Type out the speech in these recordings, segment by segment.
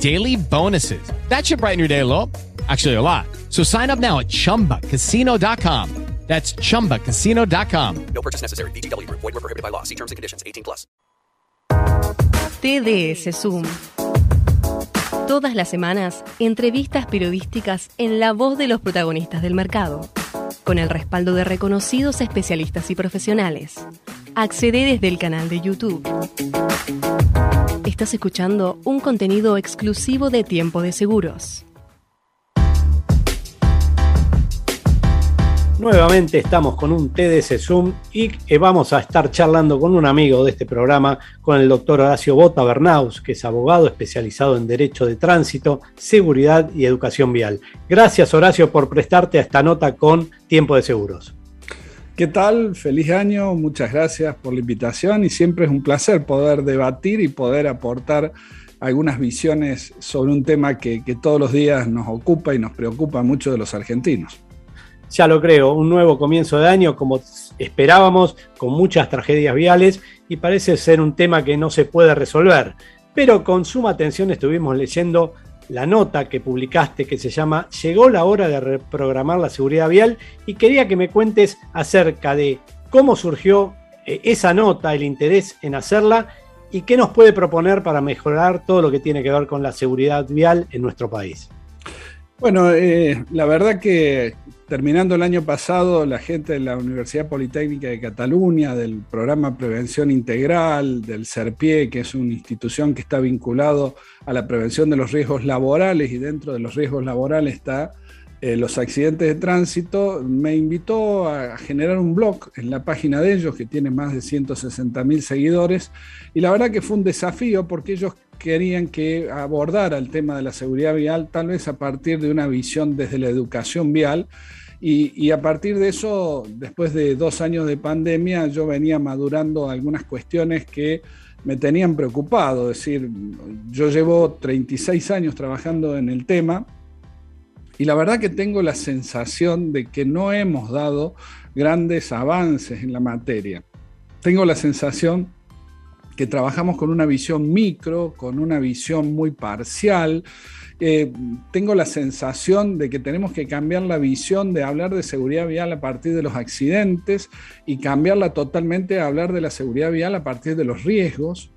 daily bonuses. That should brighten your day a little. Actually, a lot. So sign up now at chumbacasino.com. That's chumbacasino.com. No purchase necessary. BGW. Void were prohibited by law. See terms and conditions. 18 plus. TDS Zoom. Todas las semanas, entrevistas periodísticas en la voz de los protagonistas del mercado, con el respaldo de reconocidos especialistas y profesionales. Accede desde el canal de YouTube. Estás escuchando un contenido exclusivo de Tiempo de Seguros. Nuevamente estamos con un TDS Zoom y eh, vamos a estar charlando con un amigo de este programa, con el doctor Horacio Bota Bernaus, que es abogado especializado en Derecho de Tránsito, Seguridad y Educación Vial. Gracias Horacio por prestarte a esta nota con Tiempo de Seguros. ¿Qué tal? Feliz año, muchas gracias por la invitación y siempre es un placer poder debatir y poder aportar algunas visiones sobre un tema que, todos los días nos ocupa y nos preocupa mucho de los argentinos. Ya lo creo, un nuevo comienzo de año como esperábamos, con muchas tragedias viales y parece ser un tema que no se puede resolver. Pero con suma atención estuvimos leyendo la nota que publicaste que se llama Llegó la hora de reprogramar la seguridad vial y quería que me cuentes acerca de cómo surgió eh, esa nota, el interés en hacerla y qué nos puede proponer para mejorar todo lo que tiene que ver con la seguridad vial en nuestro país. Bueno, eh, la verdad que terminando el año pasado, la gente de la Universidad Politécnica de Cataluña, del programa Prevención Integral, del CERPIE, que es una institución que está vinculado a la prevención de los riesgos laborales y dentro de los riesgos laborales está eh, los accidentes de tránsito, me invitó a generar un blog en la página de ellos que tiene más de 160 mil seguidores y la verdad que fue un desafío porque ellos querían que abordara el tema de la seguridad vial tal vez a partir de una visión desde la educación vial y, a partir de eso, después de dos años de pandemia, yo venía madurando algunas cuestiones que me tenían preocupado. Es decir, yo llevo 36 años trabajando en el tema y la verdad que tengo la sensación de que no hemos dado grandes avances en la materia. Tengo la sensación que trabajamos con una visión micro, con una visión muy parcial, eh, tengo la sensación de que tenemos que cambiar la visión de hablar de seguridad vial a partir de los accidentes y cambiarla totalmente a hablar de la seguridad vial a partir de los riesgos.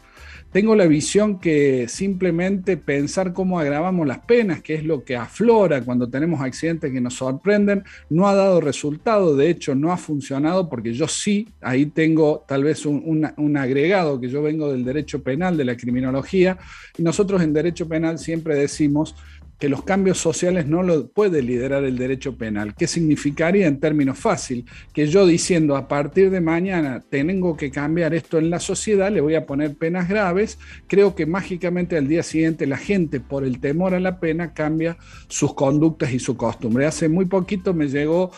Tengo la visión que simplemente pensar cómo agravamos las penas, que es lo que aflora cuando tenemos accidentes que nos sorprenden, no ha dado resultado, de hecho no ha funcionado porque yo sí, ahí tengo tal vez un, un agregado, que yo vengo del derecho penal, de la criminología, y nosotros en derecho penal siempre decimos que los cambios sociales no lo puede liderar el derecho penal. ¿Qué significaría en términos fácil? Que yo diciendo a partir de mañana tengo que cambiar esto en la sociedad, le voy a poner penas graves, creo que mágicamente al día siguiente la gente por el temor a la pena cambia sus conductas y su costumbre. Hace muy poquito me llegó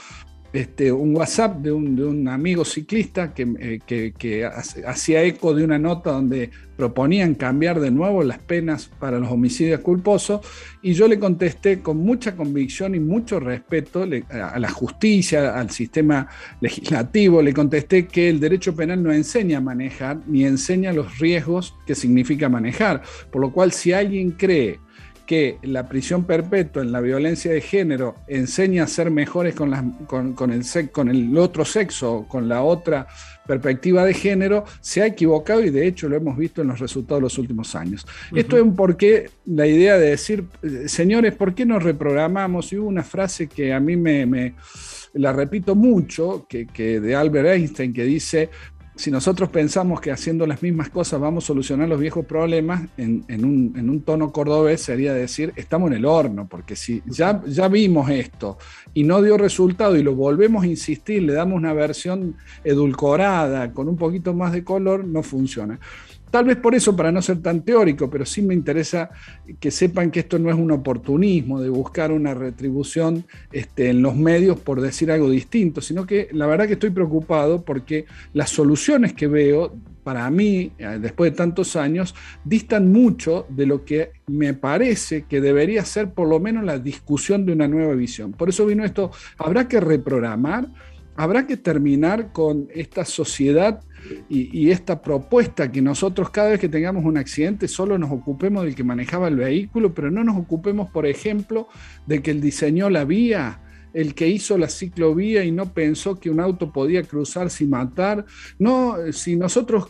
este, un WhatsApp de un, amigo ciclista que, eh, hacía eco de una nota donde proponían cambiar de nuevo las penas para los homicidios culposos y yo le contesté con mucha convicción y mucho respeto a la justicia, al sistema legislativo, le contesté que el derecho penal no enseña a manejar ni enseña los riesgos que significa manejar, por lo cual si alguien cree que la prisión perpetua en la violencia de género enseña a ser mejores con, con, el, con el otro sexo, con la otra perspectiva de género, se ha equivocado y de hecho lo hemos visto en los resultados de los últimos años. Esto es un porqué, la idea de decir, eh, señores, ¿por qué nos reprogramamos? Y hubo una frase que a mí me, la repito mucho, que, que de Albert Einstein, que dice, si nosotros pensamos que haciendo las mismas cosas vamos a solucionar los viejos problemas, en, un, tono cordobés sería decir, estamos en el horno, porque si ya, ya vimos esto y no dio resultado y lo volvemos a insistir, le damos una versión edulcorada, con un poquito más de color, no funciona. Tal vez por eso, para no ser tan teórico, pero sí me interesa que sepan que esto no es un oportunismo de buscar una retribución este, en los medios por decir algo distinto, sino que la verdad que estoy preocupado porque las soluciones que veo, para mí, eh, después de tantos años, distan mucho de lo que me parece que debería ser por lo menos la discusión de una nueva visión. Por eso vino esto, habrá que reprogramar, habrá que terminar con esta sociedad y, esta propuesta que nosotros cada vez que tengamos un accidente solo nos ocupemos del que manejaba el vehículo, pero no nos ocupemos, por ejemplo, de que el diseñó la vía, el que hizo la ciclovía y no pensó que un auto podía cruzar sin matar. No, si nosotros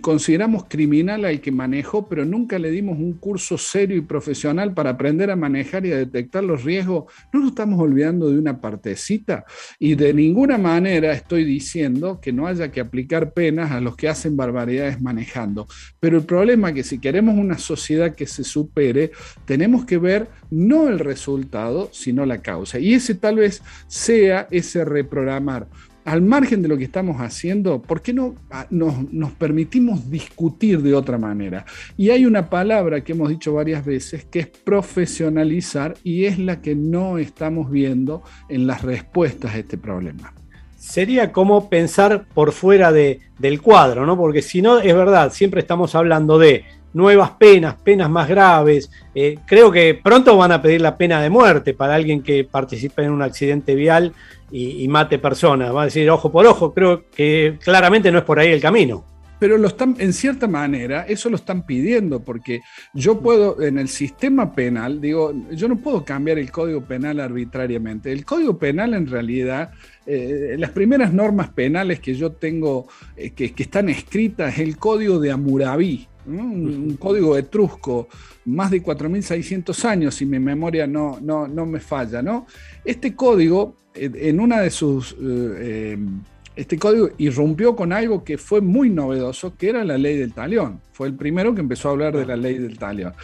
consideramos criminal al que manejó, pero nunca le dimos un curso serio y profesional para aprender a manejar y a detectar los riesgos, no nos estamos olvidando de una partecita. Y de ninguna manera estoy diciendo que no haya que aplicar penas a los que hacen barbaridades manejando. Pero el problema es que si queremos una sociedad que se supere, tenemos que ver no el resultado, sino la causa. Y ese tal vez sea ese reprogramar al margen de lo que estamos haciendo, ¿por qué no ah, nos, permitimos discutir de otra manera? Y hay una palabra que hemos dicho varias veces que es profesionalizar y es la que no estamos viendo en las respuestas a este problema. Sería como pensar por fuera de, del cuadro, ¿no? Porque si no, es verdad, siempre estamos hablando de nuevas penas, penas más graves. Eh, creo que pronto van a pedir la pena de muerte para alguien que participe en un accidente vial y, mate personas. Va a decir ojo por ojo. Creo que claramente no es por ahí el camino. Pero lo están, en cierta manera, eso lo están pidiendo, porque yo puedo, en el sistema penal, digo, yo no puedo cambiar el código penal arbitrariamente. El código penal, en realidad, eh, las primeras normas penales que yo tengo, eh, que, están escritas, es el código de Amuraví, un, código etrusco, más de 4.600 años, si mi memoria no, no, no me falla. ¿no? Este código en una de sus... Eh, em, este código irrumpió con algo que fue muy novedoso, que era la ley del talión. Fue el primero que empezó a hablar de la ley del talión.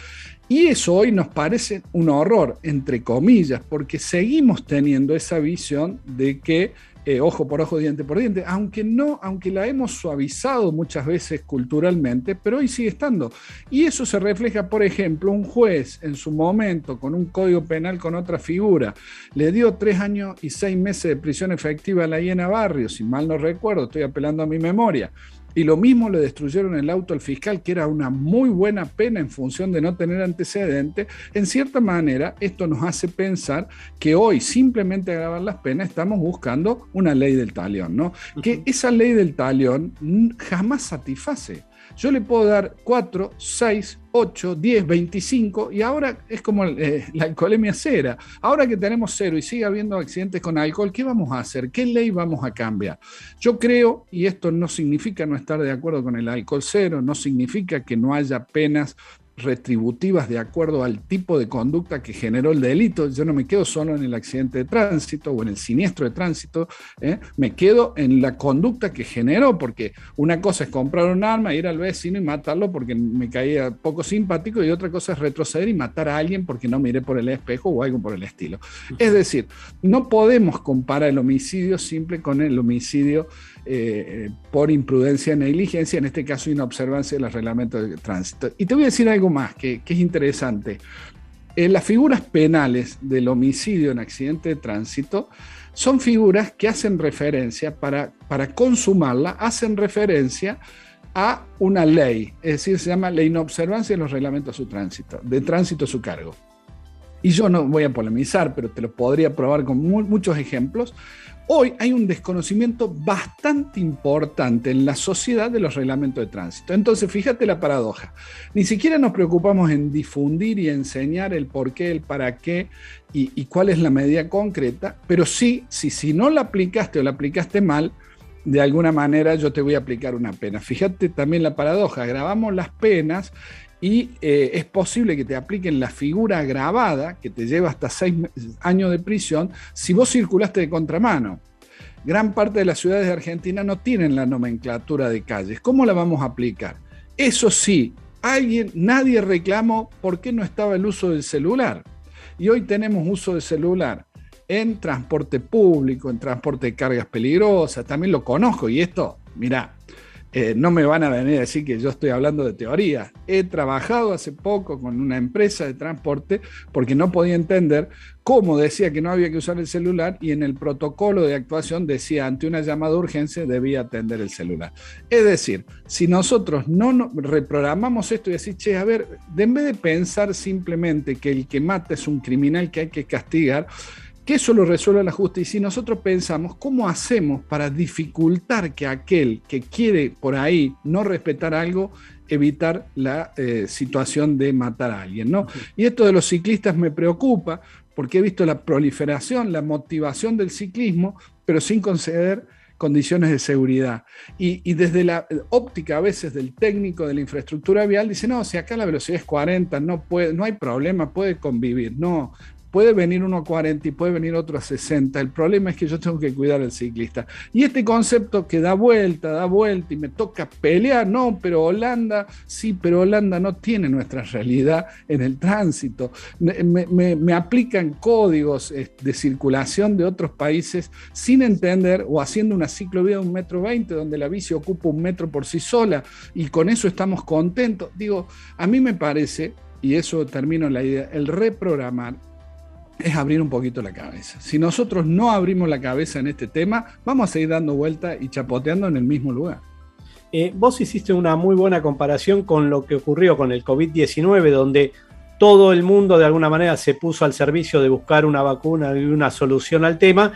Y eso hoy nos parece un horror, entre comillas, porque seguimos teniendo esa visión de que eh, ojo por ojo, diente por diente, aunque no, aunque la hemos suavizado muchas veces culturalmente, pero hoy sigue estando. Y eso se refleja, por ejemplo, un juez en su momento con un código penal con otra figura, le dio tres años y seis meses de prisión efectiva a la Hiena Barrio, si mal no recuerdo, estoy apelando a mi memoria. Y lo mismo le destruyeron el auto al fiscal, que era una muy buena pena en función de no tener antecedentes. En cierta manera, esto nos hace pensar que hoy, simplemente agravar las penas, estamos buscando una ley del talión, ¿no? Que esa ley del talión jamás satisface. Yo le puedo dar 4, 6, 8, 10, 25 y ahora es como eh, la alcoholemia cera. Ahora que tenemos cero y sigue habiendo accidentes con alcohol, ¿qué vamos a hacer? ¿Qué ley vamos a cambiar? Yo creo, y esto no significa no estar de acuerdo con el alcohol cero, no significa que no haya penas retributivas de acuerdo al tipo de conducta que generó el delito. Yo no me quedo solo en el accidente de tránsito o en el siniestro de tránsito, ¿eh? me quedo en la conducta que generó, porque una cosa es comprar un arma, ir al vecino y matarlo porque me caía poco simpático y otra cosa es retroceder y matar a alguien porque no miré por el espejo o algo por el estilo. Es decir, no podemos comparar el homicidio simple con el homicidio eh, por imprudencia, negligencia, en este caso inobservancia de los reglamentos de tránsito. Y te voy a decir algo más que, es interesante. Eh, las figuras penales del homicidio en accidente de tránsito son figuras que hacen referencia, para, para consumarla, hacen referencia a una ley, es decir, se llama la inobservancia de los reglamentos de tránsito, de tránsito a su cargo. Y yo no voy a polemizar, pero te lo podría probar con muchos ejemplos. Hoy hay un desconocimiento bastante importante en la sociedad de los reglamentos de tránsito. Entonces, fíjate la paradoja. Ni siquiera nos preocupamos en difundir y enseñar el por qué, el para qué y, cuál es la medida concreta, pero sí, si, si no la aplicaste o la aplicaste mal, de alguna manera yo te voy a aplicar una pena. Fíjate también la paradoja, grabamos las penas y eh, es posible que te apliquen la figura agravada, que te lleva hasta seis años de prisión, si vos circulaste de contramano. gran parte de las ciudades de Argentina no tienen la nomenclatura de calles. ¿Cómo la vamos a aplicar? Eso sí, alguien, nadie reclamó por qué no estaba el uso del celular. Y hoy tenemos uso de celular en transporte público, en transporte de cargas peligrosas, también lo conozco y esto, mira, eh, no me van a venir a decir que yo estoy hablando de teoría. He trabajado hace poco con una empresa de transporte porque no podía entender cómo decía que no había que usar el celular y en el protocolo de actuación decía ante una llamada de urgencia debía atender el celular. Es decir, si nosotros no reprogramamos esto y decir, che, a ver, en vez de pensar simplemente que el que mata es un criminal que hay que castigar, que eso lo resuelva la justicia. Y si nosotros pensamos cómo hacemos para dificultar que aquel que quiere por ahí no respetar algo, evitar la eh, situación de matar a alguien. ¿no? Y esto de los ciclistas me preocupa porque he visto la proliferación, la motivación del ciclismo, pero sin conceder condiciones de seguridad. Y, y, desde la óptica a veces del técnico de la infraestructura vial, dice, no, si acá la velocidad es 40, no, puede, no hay problema, puede convivir. No, puede venir uno a 40 y puede venir otro a 60. El problema es que yo tengo que cuidar al ciclista. Y este concepto que da vuelta, da vuelta y me toca pelear, no, pero Holanda, sí, pero Holanda no tiene nuestra realidad en el tránsito. Me, aplican códigos eh, de circulación de otros países sin entender o haciendo una ciclovía de un metro veinte donde la bici ocupa un metro por sí sola y con eso estamos contentos. Digo, a mí me parece y eso termino la idea, el reprogramar es abrir un poquito la cabeza. Si nosotros no abrimos la cabeza en este tema, vamos a seguir dando vuelta y chapoteando en el mismo lugar. Eh, vos hiciste una muy buena comparación con lo que ocurrió con el COVID-19, donde todo el mundo de alguna manera se puso al servicio de buscar una vacuna y una solución al tema.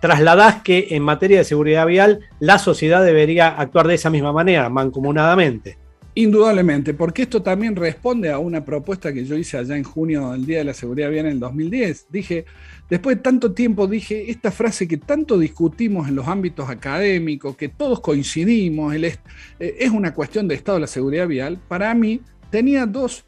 Trasladás que en materia de seguridad vial la sociedad debería actuar de esa misma manera, mancomunadamente. Indudablemente, porque esto también responde a una propuesta que yo hice allá en junio, el Día de la Seguridad Vial en el 2010. Dije, después de tanto tiempo, dije, esta frase que tanto discutimos en los ámbitos académicos, que todos coincidimos, eh, es una cuestión de estado de la seguridad vial, para mí tenía dos,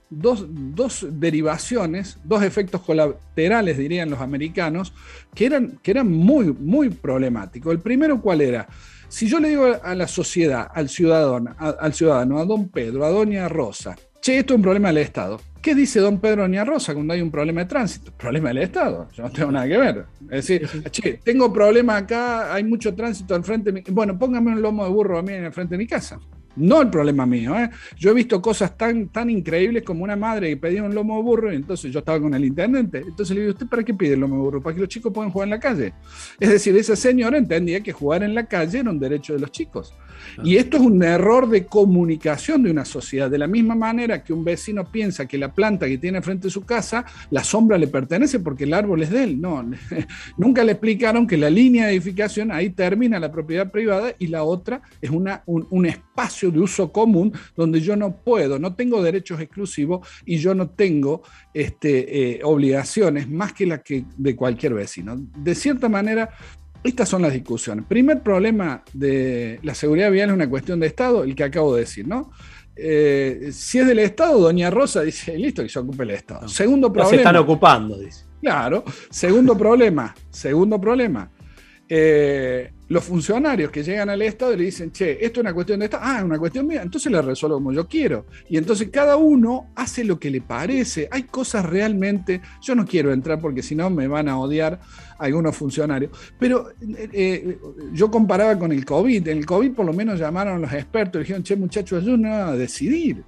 derivaciones, dos efectos colaterales, dirían los americanos, que eran, que eran muy, muy problemáticos. El primero, ¿cuál era? Si yo le digo a la sociedad, al ciudadano, al ciudadano, a don Pedro, a doña Rosa, che, esto es un problema del Estado. ¿Qué dice don Pedro doña Rosa cuando hay un problema de tránsito? Problema del Estado, yo no tengo nada que ver. Es decir, che, tengo problema acá, hay mucho tránsito al frente de mi... Bueno, póngame un lomo de burro a mí en el frente de mi casa. No el problema mío. ¿eh? Yo he visto cosas tan, tan increíbles como una madre que pedía un lomo de burro y entonces yo estaba con el intendente. Entonces le digo, ¿usted para qué pide el lomo de burro? Para que los chicos puedan jugar en la calle. Es decir, esa señora entendía que jugar en la calle era un derecho de los chicos. Y esto es un error de comunicación de una sociedad. De la misma manera que un vecino piensa que la planta que tiene frente a su casa, la sombra le pertenece porque el árbol es de él. No, nunca le explicaron que la línea de edificación ahí termina la propiedad privada y la otra es una, un espacio de uso común donde yo no puedo, no tengo derechos exclusivos y yo no tengo este, eh, obligaciones más que las que de cualquier vecino. De cierta manera, estas son las discusiones. Primer problema de la seguridad vial es una cuestión de Estado, el que acabo de decir, ¿no? Eh, si es del Estado, doña Rosa dice, listo, que se ocupe el Estado. Segundo problema. se están ocupando, dice. Claro. Segundo problema, segundo problema. Eh, los funcionarios que llegan al Estado le dicen, che, esto es una cuestión de Estado, ah, es una cuestión mía, entonces la resuelvo como yo quiero. Y entonces cada uno hace lo que le parece. Hay cosas realmente, yo no quiero entrar porque si no me van a odiar algunos funcionarios, pero eh, eh, yo comparaba con el COVID. En el COVID por lo menos llamaron a los expertos y dijeron, che, muchachos, ayúdenos a decidir.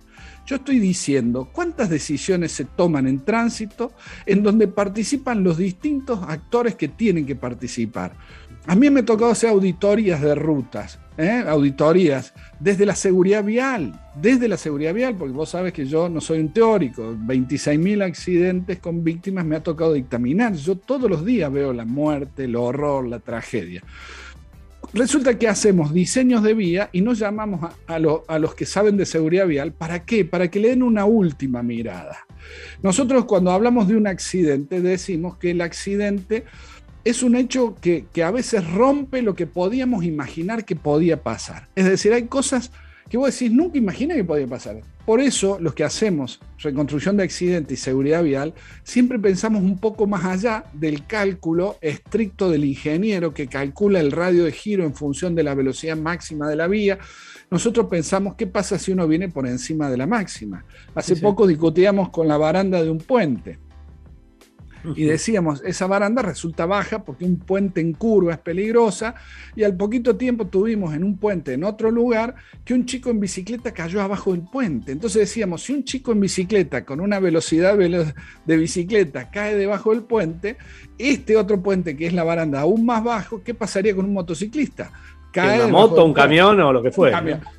Yo estoy diciendo cuántas decisiones se toman en tránsito en donde participan los distintos actores que tienen que participar a mí me tocado hacer auditorías de rutas, ¿eh? auditorías desde la seguridad vial, desde la seguridad vial, porque vos sabes que yo no soy un teórico, 26.000 accidentes con víctimas me ha tocado dictaminar, yo todos los días veo la muerte, el horror, la tragedia. Resulta que hacemos diseños de vía y nos llamamos a, a los que saben de seguridad vial. ¿Para qué? Para que le den una última mirada. Nosotros cuando hablamos de un accidente decimos que el accidente es un hecho que, a veces rompe lo que podíamos imaginar que podía pasar. Es decir, hay cosas que vos decís, nunca imaginé que podía pasar. Por eso, los que hacemos reconstrucción de accidentes y seguridad vial, siempre pensamos un poco más allá del cálculo estricto del ingeniero que calcula el radio de giro en función de la velocidad máxima de la vía. Nosotros pensamos, ¿qué pasa si uno viene por encima de la máxima? Hace poco discutíamos con la baranda de un puente y decíamos, esa baranda resulta baja porque un puente en curva es peligrosa y al poquito tiempo tuvimos en un puente en otro lugar que un chico en bicicleta cayó abajo del puente. Entonces decíamos, si un chico en bicicleta con una velocidad de bicicleta cae debajo del puente, este otro puente que es la baranda aún más bajo, ¿qué pasaría con un motociclista? Cae una moto, un camión o lo que fue.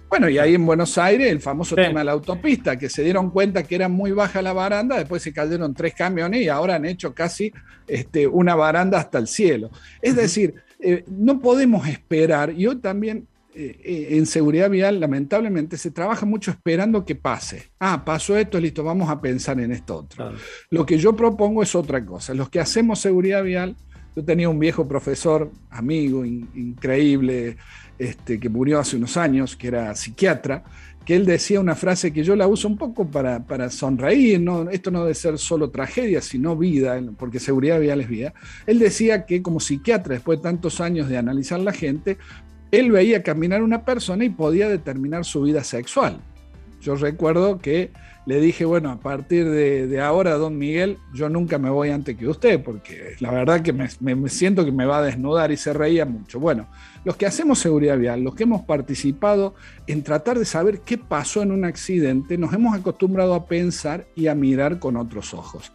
Bueno, y ahí en Buenos Aires el famoso tema de la autopista, que se dieron cuenta que era muy baja la baranda, después se cayeron tres camiones y ahora han hecho casi este, una baranda hasta el cielo. Es decir, eh, no podemos esperar, y hoy también eh, eh, en seguridad vial lamentablemente se trabaja mucho esperando que pase. Ah, pasó esto, listo, vamos a pensar en esto otro. Lo que yo propongo es otra cosa. Los que hacemos seguridad vial, yo tenía un viejo profesor, amigo, increíble, este, que murió hace unos años, que era psiquiatra, que él decía una frase que yo la uso un poco para, sonreír, ¿no? esto no debe ser solo tragedia, sino vida, porque seguridad vial es vida. Él decía que como psiquiatra, después de tantos años de analizar la gente, él veía caminar una persona y podía determinar su vida sexual. Yo recuerdo que le dije, bueno, a partir de, ahora, don Miguel, yo nunca me voy antes que usted, porque la verdad que me, siento que me va a desnudar y se reía mucho. Bueno, los que hacemos seguridad vial, los que hemos participado en tratar de saber qué pasó en un accidente, nos hemos acostumbrado a pensar y a mirar con otros ojos.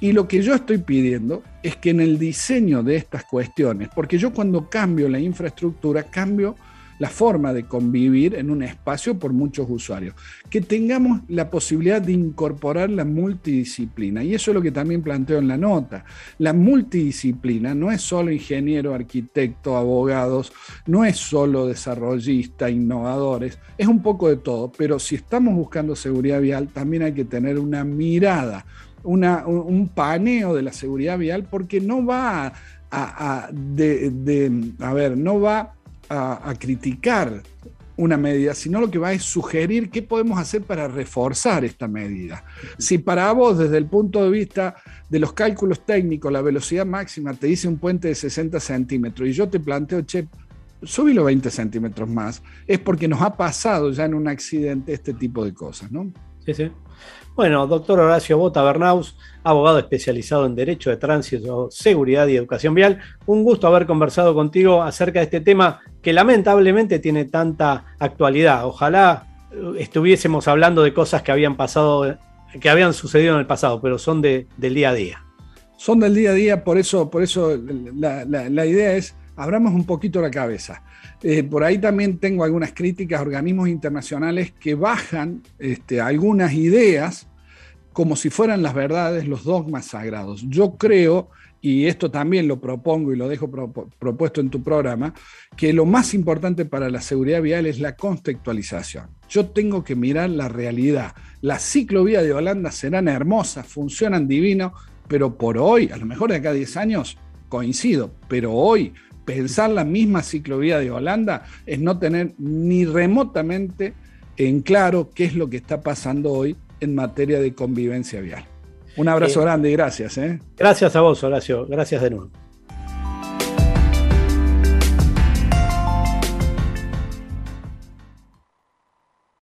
Y lo que yo estoy pidiendo es que en el diseño de estas cuestiones, porque yo cuando cambio la infraestructura, cambio la forma de convivir en un espacio por muchos usuarios. Que tengamos la posibilidad de incorporar la multidisciplina. Y eso es lo que también planteo en la nota. La multidisciplina no es solo ingeniero, arquitecto, abogados, no es solo desarrollista, innovadores, es un poco de todo. Pero si estamos buscando seguridad vial, también hay que tener una mirada. un paneo de la seguridad vial porque no va a, a ver, no va a, criticar una medida, sino lo que va es sugerir qué podemos hacer para reforzar esta medida. Si para vos, desde el punto de vista de los cálculos técnicos, la velocidad máxima te dice un puente de 60 centímetros y yo te planteo, che, subilo 20 centímetros más, es porque nos ha pasado ya en un accidente este tipo de cosas, ¿no? Sí, sí. Bueno, doctor Horacio Bota Bernaus, abogado especializado en Derecho de Tránsito, Seguridad y Educación Vial. Un gusto haber conversado contigo acerca de este tema que lamentablemente tiene tanta actualidad. Ojalá eh, estuviésemos hablando de cosas que habían pasado, que habían sucedido en el pasado, pero son del día a día. Son del día a día, por eso, por eso la idea es abramos un poquito la cabeza. Eh, por ahí también tengo algunas críticas a organismos internacionales que bajan este, algunas ideas como si fueran las verdades, los dogmas sagrados. Yo creo, y esto también lo propongo y lo dejo propuesto en tu programa, que lo más importante para la seguridad vial es la contextualización. Yo tengo que mirar la realidad. Las ciclovías de Holanda serán hermosas, funcionan divino, pero por hoy, a lo mejor de acá a 10 años, coincido, pero hoy pensar la misma ciclovía de Holanda es no tener ni remotamente en claro qué es lo que está pasando hoy en materia de convivencia vial. Un abrazo grande y gracias. ¿eh? Gracias a vos, Horacio. Gracias de nuevo.